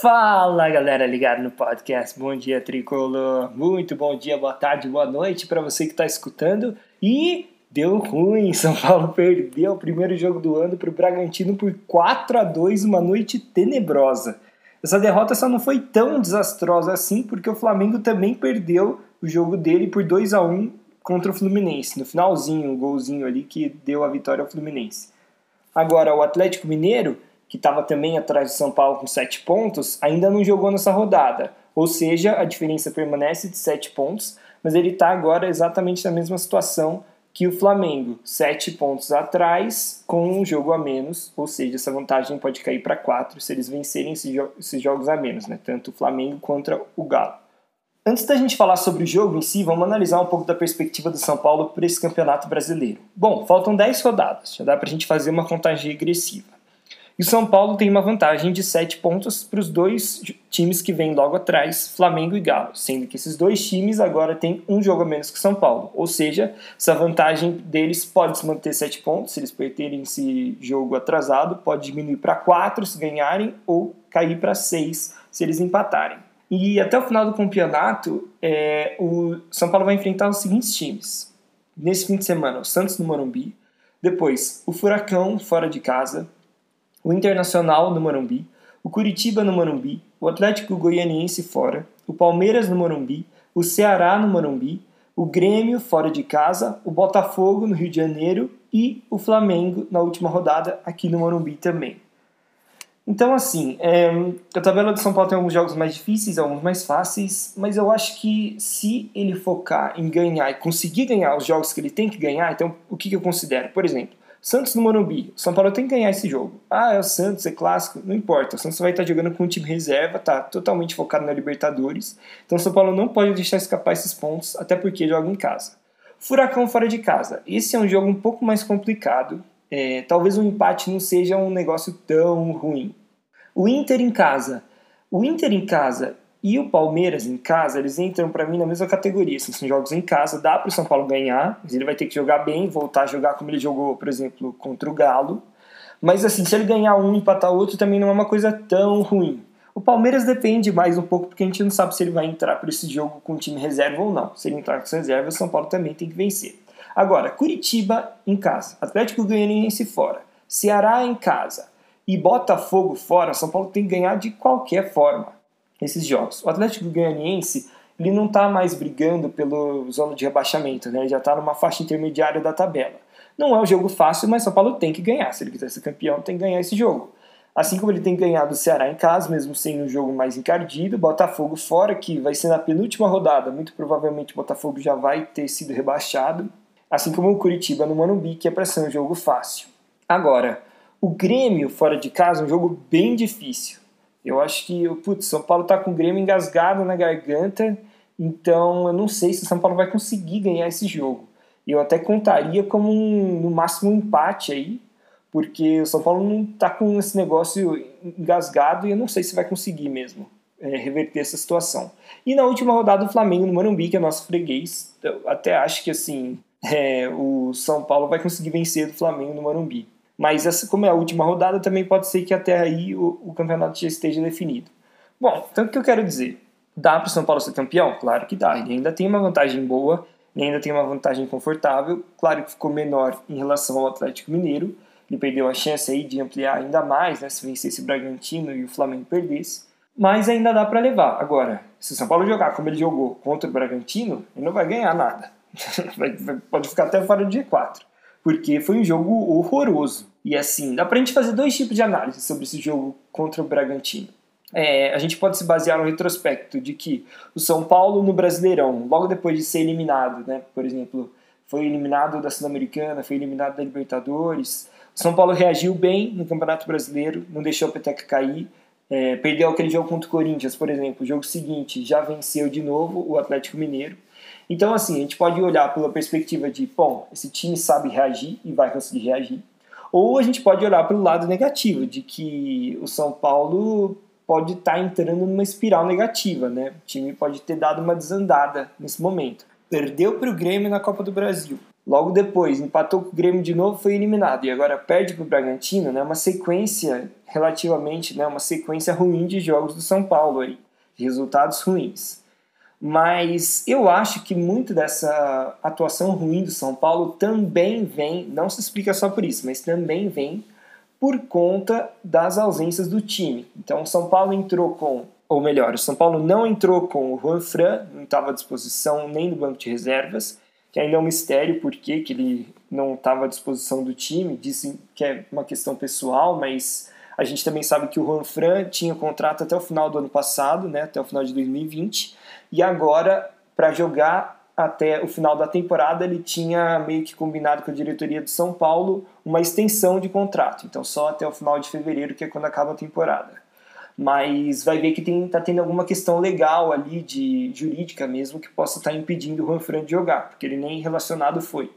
Fala galera ligado no podcast, bom dia tricolor, muito bom dia, boa tarde, boa noite para você que está escutando. E deu ruim, São Paulo perdeu o primeiro jogo do ano para o Bragantino por 4 a 2 uma noite tenebrosa. Essa derrota só não foi tão desastrosa assim porque o Flamengo também perdeu o jogo dele por 2 a 1 contra o Fluminense, no finalzinho, um golzinho ali que deu a vitória ao Fluminense. Agora, o Atlético Mineiro que estava também atrás de São Paulo com 7 pontos, ainda não jogou nessa rodada. Ou seja, a diferença permanece de 7 pontos, mas ele está agora exatamente na mesma situação que o Flamengo, 7 pontos atrás, com um jogo a menos, ou seja, essa vantagem pode cair para 4 se eles vencerem esses, jo esses jogos a menos, né? tanto o Flamengo contra o Galo. Antes da gente falar sobre o jogo em si, vamos analisar um pouco da perspectiva do São Paulo para esse campeonato brasileiro. Bom, faltam 10 rodadas, já dá para a gente fazer uma contagem regressiva. E o São Paulo tem uma vantagem de 7 pontos para os dois times que vêm logo atrás, Flamengo e Galo, sendo que esses dois times agora têm um jogo a menos que São Paulo. Ou seja, essa vantagem deles pode se manter 7 pontos, se eles perderem esse jogo atrasado, pode diminuir para 4 se ganharem ou cair para 6 se eles empatarem. E até o final do campeonato, é, o São Paulo vai enfrentar os seguintes times. Nesse fim de semana, o Santos no Morumbi, depois o Furacão fora de casa, o Internacional no Morumbi, o Curitiba no Morumbi, o Atlético Goianiense fora, o Palmeiras no Morumbi, o Ceará no Morumbi, o Grêmio fora de casa, o Botafogo no Rio de Janeiro e o Flamengo na última rodada aqui no Morumbi também. Então, assim, é, a tabela do São Paulo tem alguns jogos mais difíceis, alguns mais fáceis, mas eu acho que se ele focar em ganhar e conseguir ganhar os jogos que ele tem que ganhar, então o que, que eu considero? Por exemplo, Santos no Morumbi. O São Paulo tem que ganhar esse jogo. Ah, é o Santos, é clássico. Não importa. O Santos vai estar jogando com um time reserva, tá totalmente focado na Libertadores. Então o São Paulo não pode deixar escapar esses pontos, até porque joga em casa. Furacão fora de casa. Esse é um jogo um pouco mais complicado. É, talvez o um empate não seja um negócio tão ruim. O Inter em casa. O Inter em casa e o Palmeiras em casa, eles entram para mim na mesma categoria. Assim, são jogos em casa, dá para o São Paulo ganhar, mas ele vai ter que jogar bem, voltar a jogar como ele jogou, por exemplo, contra o Galo. Mas assim, se ele ganhar um e empatar outro, também não é uma coisa tão ruim. O Palmeiras depende mais um pouco, porque a gente não sabe se ele vai entrar por esse jogo com time reserva ou não. Se ele entrar com reserva, o São Paulo também tem que vencer. Agora, Curitiba em casa, Atlético Goianiense fora, Ceará em casa e Botafogo fora, São Paulo tem que ganhar de qualquer forma esses jogos. O Atlético Goianiense ele não está mais brigando pelo zona de rebaixamento, né? ele já está numa faixa intermediária da tabela. Não é um jogo fácil, mas São Paulo tem que ganhar. Se ele quiser ser campeão, tem que ganhar esse jogo. Assim como ele tem ganhado o Ceará em casa, mesmo sendo um jogo mais encardido, Botafogo fora, que vai ser na penúltima rodada, muito provavelmente o Botafogo já vai ter sido rebaixado. Assim como o Curitiba no Manumbi, que é para ser um jogo fácil. Agora, o Grêmio fora de casa é um jogo bem difícil. Eu acho que, putz, São Paulo tá com o Grêmio engasgado na garganta, então eu não sei se o São Paulo vai conseguir ganhar esse jogo. Eu até contaria como um, no máximo um empate aí, porque o São Paulo não tá com esse negócio engasgado e eu não sei se vai conseguir mesmo é, reverter essa situação. E na última rodada o Flamengo no Morumbi, que é nosso freguês, eu até acho que assim é, o São Paulo vai conseguir vencer do Flamengo no Morumbi. Mas essa, como é a última rodada, também pode ser que até aí o, o campeonato já esteja definido. Bom, então o que eu quero dizer? Dá para o São Paulo ser campeão? Claro que dá. Ele ainda tem uma vantagem boa, ele ainda tem uma vantagem confortável. Claro que ficou menor em relação ao Atlético Mineiro. Ele perdeu a chance aí de ampliar ainda mais, né, se vencesse o Bragantino e o Flamengo perdesse. Mas ainda dá para levar. Agora, se o São Paulo jogar como ele jogou contra o Bragantino, ele não vai ganhar nada. pode ficar até fora do G4 porque foi um jogo horroroso. E assim, dá pra gente fazer dois tipos de análise sobre esse jogo contra o Bragantino. É, a gente pode se basear no retrospecto de que o São Paulo no Brasileirão, logo depois de ser eliminado, né, por exemplo, foi eliminado da Sul-Americana, foi eliminado da Libertadores, o São Paulo reagiu bem no Campeonato Brasileiro, não deixou a peteca cair, é, perdeu aquele jogo contra o Corinthians, por exemplo, o jogo seguinte já venceu de novo o Atlético Mineiro, então, assim, a gente pode olhar pela perspectiva de, bom, esse time sabe reagir e vai conseguir reagir. Ou a gente pode olhar pelo lado negativo, de que o São Paulo pode estar tá entrando numa espiral negativa, né? O time pode ter dado uma desandada nesse momento. Perdeu para o Grêmio na Copa do Brasil. Logo depois, empatou com o Grêmio de novo, foi eliminado e agora perde para o Bragantino, né? Uma sequência relativamente, né? Uma sequência ruim de jogos do São Paulo aí, resultados ruins. Mas eu acho que muito dessa atuação ruim do São Paulo também vem, não se explica só por isso, mas também vem por conta das ausências do time. Então, o São Paulo entrou com, ou melhor, o São Paulo não entrou com o Juan Fran, não estava à disposição nem do banco de reservas que ainda é um mistério por que ele não estava à disposição do time. Dizem que é uma questão pessoal, mas a gente também sabe que o Juan Fran tinha contrato até o final do ano passado, né, até o final de 2020, e agora, para jogar até o final da temporada, ele tinha meio que combinado com a diretoria do São Paulo uma extensão de contrato. Então, só até o final de fevereiro, que é quando acaba a temporada mas vai ver que tem, tá tendo alguma questão legal ali, de jurídica mesmo, que possa estar tá impedindo o Juan de jogar, porque ele nem relacionado foi.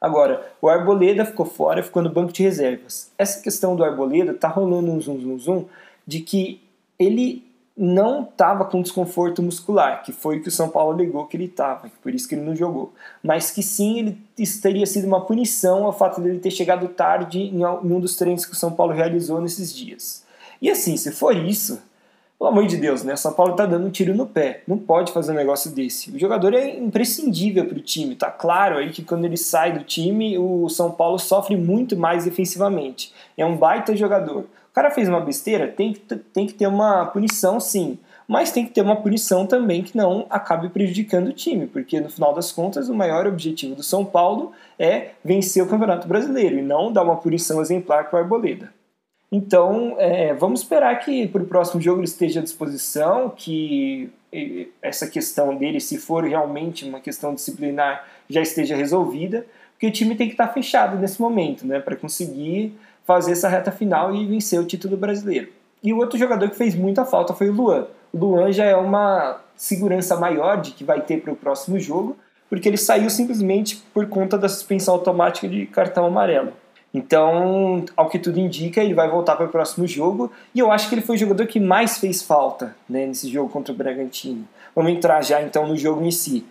Agora, o Arboleda ficou fora, ficou no banco de reservas. Essa questão do Arboleda tá rolando um zoom, zoom, zoom, de que ele não estava com desconforto muscular, que foi o que o São Paulo alegou que ele estava, por isso que ele não jogou. Mas que sim, ele teria sido uma punição ao fato dele ter chegado tarde em um dos treinos que o São Paulo realizou nesses dias. E assim, se for isso, pelo amor de Deus, né? São Paulo tá dando um tiro no pé. Não pode fazer um negócio desse. O jogador é imprescindível para o time. Tá claro aí que quando ele sai do time, o São Paulo sofre muito mais defensivamente. É um baita jogador. O cara fez uma besteira, tem que, tem que ter uma punição sim. Mas tem que ter uma punição também que não acabe prejudicando o time, porque no final das contas o maior objetivo do São Paulo é vencer o Campeonato Brasileiro e não dar uma punição exemplar para o Arboleda. Então, é, vamos esperar que para o próximo jogo ele esteja à disposição, que essa questão dele, se for realmente uma questão disciplinar, já esteja resolvida, porque o time tem que estar fechado nesse momento, né, para conseguir fazer essa reta final e vencer o título brasileiro. E o outro jogador que fez muita falta foi o Luan. O Luan já é uma segurança maior de que vai ter para o próximo jogo, porque ele saiu simplesmente por conta da suspensão automática de cartão amarelo. Então, ao que tudo indica, ele vai voltar para o próximo jogo. E eu acho que ele foi o jogador que mais fez falta né, nesse jogo contra o Bragantino. Vamos entrar já então no jogo em si.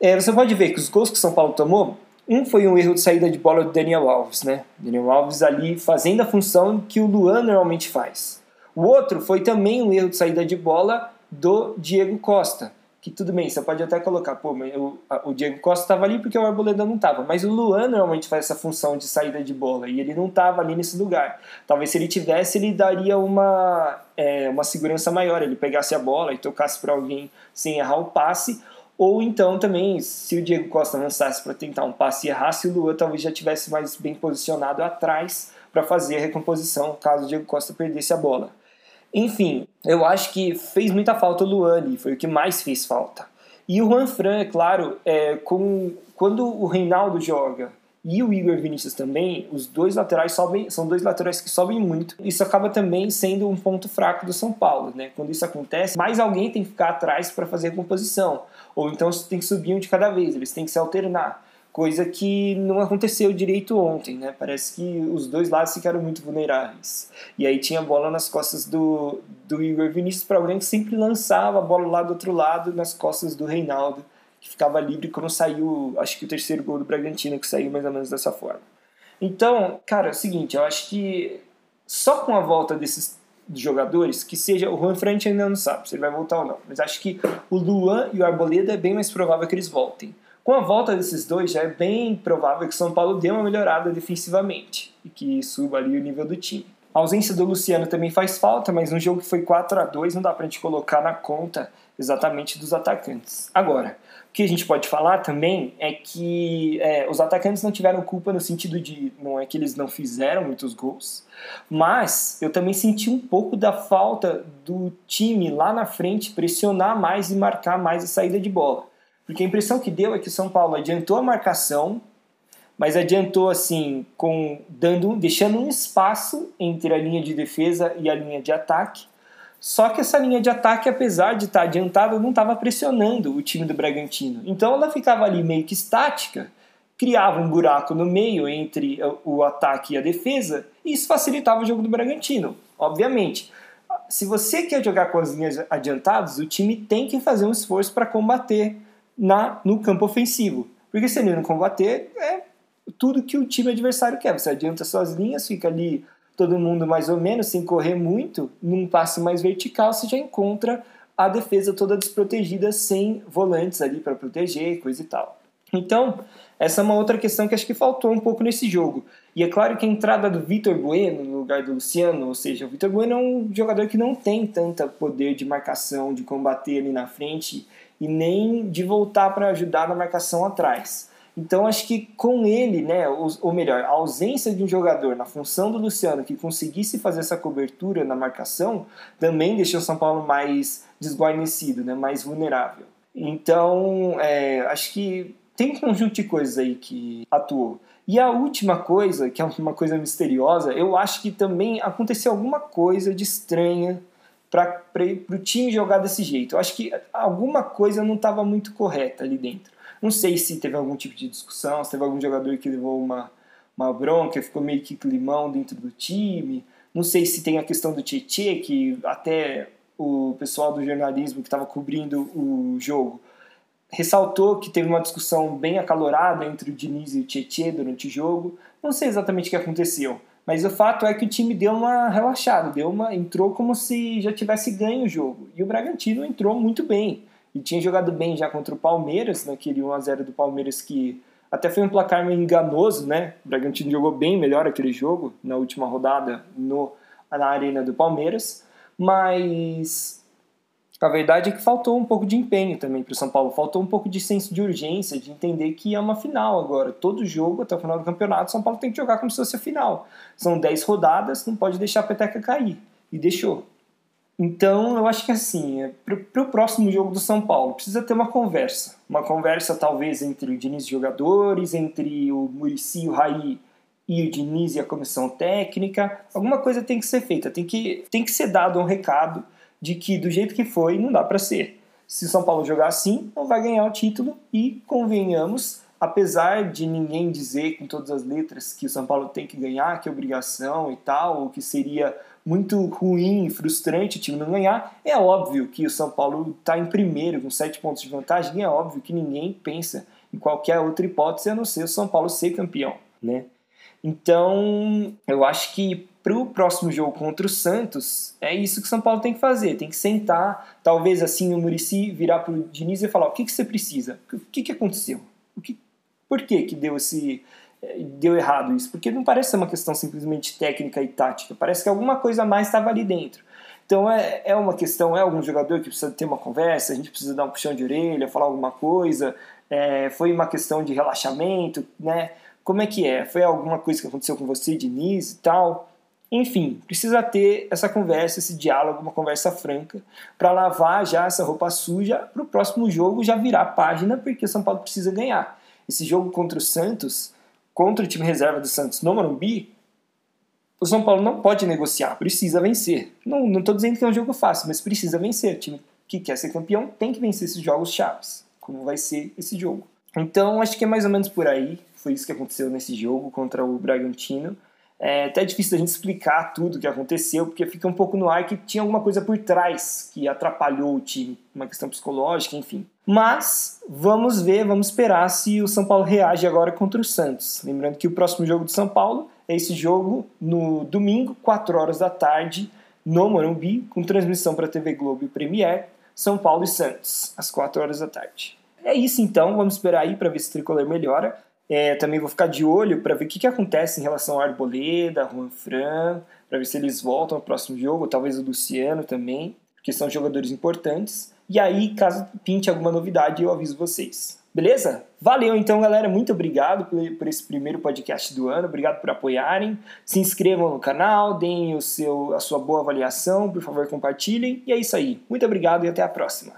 É, você pode ver que os gols que o São Paulo tomou, um foi um erro de saída de bola do Daniel Alves, né? Daniel Alves ali fazendo a função que o Luan normalmente faz. O outro foi também um erro de saída de bola do Diego Costa que tudo bem, você pode até colocar, pô, mas o, o Diego Costa estava ali porque o Arboleda não estava, mas o Luan normalmente faz essa função de saída de bola e ele não estava ali nesse lugar. Talvez se ele tivesse, ele daria uma, é, uma segurança maior, ele pegasse a bola e tocasse para alguém sem errar o passe, ou então também, se o Diego Costa lançasse para tentar um passe e errasse, o Luan talvez já tivesse mais bem posicionado atrás para fazer a recomposição caso o Diego Costa perdesse a bola. Enfim, eu acho que fez muita falta o Luan ali, foi o que mais fez falta. E o Juan Fran, é claro, é, com, quando o Reinaldo joga e o Igor Vinícius também, os dois laterais sobem, são dois laterais que sobem muito. Isso acaba também sendo um ponto fraco do São Paulo, né? Quando isso acontece, mais alguém tem que ficar atrás para fazer a composição, ou então tem que subir um de cada vez, eles têm que se alternar coisa que não aconteceu direito ontem, né? Parece que os dois lados ficaram muito vulneráveis. E aí tinha bola nas costas do, do Igor Vinícius para alguém que sempre lançava a bola lá do outro lado, nas costas do Reinaldo, que ficava livre quando saiu, acho que o terceiro gol do Bragantino, que saiu mais ou menos dessa forma. Então, cara, é o seguinte, eu acho que só com a volta desses jogadores, que seja o Juan Frente ainda não sabe se ele vai voltar ou não, mas acho que o Luan e o Arboleda é bem mais provável que eles voltem. Com a volta desses dois, já é bem provável que o São Paulo dê uma melhorada defensivamente e que suba ali o nível do time. A ausência do Luciano também faz falta, mas no jogo que foi 4 a 2 não dá pra gente colocar na conta exatamente dos atacantes. Agora, que a gente pode falar também é que é, os atacantes não tiveram culpa no sentido de não é que eles não fizeram muitos gols, mas eu também senti um pouco da falta do time lá na frente pressionar mais e marcar mais a saída de bola. Porque a impressão que deu é que o São Paulo adiantou a marcação, mas adiantou assim, com dando, deixando um espaço entre a linha de defesa e a linha de ataque. Só que essa linha de ataque, apesar de estar adiantada, não estava pressionando o time do Bragantino. Então ela ficava ali meio que estática, criava um buraco no meio entre o ataque e a defesa, e isso facilitava o jogo do Bragantino, obviamente. Se você quer jogar com as linhas adiantadas, o time tem que fazer um esforço para combater na, no campo ofensivo. Porque se ele não combater, é tudo que o time adversário quer. Você adianta suas linhas, fica ali todo mundo mais ou menos, sem correr muito, num passe mais vertical, você já encontra a defesa toda desprotegida, sem volantes ali para proteger, coisa e tal. Então, essa é uma outra questão que acho que faltou um pouco nesse jogo. E é claro que a entrada do Vitor Bueno no lugar do Luciano, ou seja, o Vitor Bueno é um jogador que não tem tanta poder de marcação, de combater ali na frente e nem de voltar para ajudar na marcação atrás. Então acho que com ele, né, ou, melhor, a ausência de um jogador na função do Luciano que conseguisse fazer essa cobertura na marcação, também deixou o São Paulo mais desguarnecido, né, mais vulnerável. Então é, acho que tem um conjunto de coisas aí que atuou. E a última coisa, que é uma coisa misteriosa, eu acho que também aconteceu alguma coisa de estranha para o time jogar desse jeito. Eu acho que alguma coisa não estava muito correta ali dentro. Não sei se teve algum tipo de discussão, se teve algum jogador que levou uma, uma bronca, ficou meio que climão dentro do time. Não sei se tem a questão do Tietê, que até o pessoal do jornalismo que estava cobrindo o jogo ressaltou que teve uma discussão bem acalorada entre o Diniz e o Tietê durante o jogo. Não sei exatamente o que aconteceu, mas o fato é que o time deu uma relaxada, deu uma entrou como se já tivesse ganho o jogo. E o Bragantino entrou muito bem e tinha jogado bem já contra o Palmeiras, naquele 1 a 0 do Palmeiras que até foi um placar meio enganoso, né? O Bragantino jogou bem melhor aquele jogo na última rodada no, na arena do Palmeiras, mas a verdade é que faltou um pouco de empenho também para o São Paulo, faltou um pouco de senso de urgência, de entender que é uma final agora. Todo jogo, até o final do campeonato, São Paulo tem que jogar como se fosse a final. São 10 rodadas, não pode deixar a peteca cair. E deixou. Então, eu acho que assim, é, para o próximo jogo do São Paulo, precisa ter uma conversa. Uma conversa, talvez, entre o Diniz e jogadores, entre o Murici, o Raí e o Diniz e a comissão técnica. Alguma coisa tem que ser feita, tem que, tem que ser dado um recado de que, do jeito que foi, não dá para ser. Se o São Paulo jogar assim, não vai ganhar o título e, convenhamos, apesar de ninguém dizer com todas as letras que o São Paulo tem que ganhar, que é obrigação e tal, ou que seria muito ruim e frustrante o time não ganhar, é óbvio que o São Paulo está em primeiro com sete pontos de vantagem, e é óbvio que ninguém pensa em qualquer outra hipótese a não ser o São Paulo ser campeão, né? Então, eu acho que para o próximo jogo contra o Santos, é isso que o São Paulo tem que fazer. Tem que sentar, talvez assim o Murici virar para o Diniz e falar: o que, que você precisa? O que, que aconteceu? O que, por que, que deu esse, deu errado isso, porque não parece ser uma questão simplesmente técnica e tática, parece que alguma coisa mais estava ali dentro. Então é, é uma questão, é algum jogador que precisa ter uma conversa, a gente precisa dar um puxão de orelha, falar alguma coisa, é, foi uma questão de relaxamento, né? Como é que é? Foi alguma coisa que aconteceu com você, Diniz e tal? Enfim, precisa ter essa conversa, esse diálogo, uma conversa franca, para lavar já essa roupa suja para o próximo jogo já virar página, porque São Paulo precisa ganhar. Esse jogo contra o Santos contra o time reserva do Santos no Morumbi, o São Paulo não pode negociar, precisa vencer. Não estou dizendo que é um jogo fácil, mas precisa vencer. O time que quer ser campeão tem que vencer esses jogos chaves, como vai ser esse jogo. Então, acho que é mais ou menos por aí. Foi isso que aconteceu nesse jogo contra o Bragantino. É até difícil a gente explicar tudo o que aconteceu, porque fica um pouco no ar que tinha alguma coisa por trás que atrapalhou o time, uma questão psicológica, enfim. Mas vamos ver, vamos esperar se o São Paulo reage agora contra o Santos. Lembrando que o próximo jogo do São Paulo é esse jogo no domingo, 4 horas da tarde, no Morumbi, com transmissão para a TV Globo e Premier, São Paulo e Santos, às 4 horas da tarde. É isso então, vamos esperar aí para ver se o tricolor melhora. É, também vou ficar de olho para ver o que, que acontece em relação ao Arboleda, Juan Fran, para ver se eles voltam ao próximo jogo, talvez o Luciano também, porque são jogadores importantes. E aí, caso pinte alguma novidade, eu aviso vocês. Beleza? Valeu então, galera. Muito obrigado por, por esse primeiro podcast do ano. Obrigado por apoiarem. Se inscrevam no canal, deem o seu, a sua boa avaliação, por favor, compartilhem. E é isso aí. Muito obrigado e até a próxima.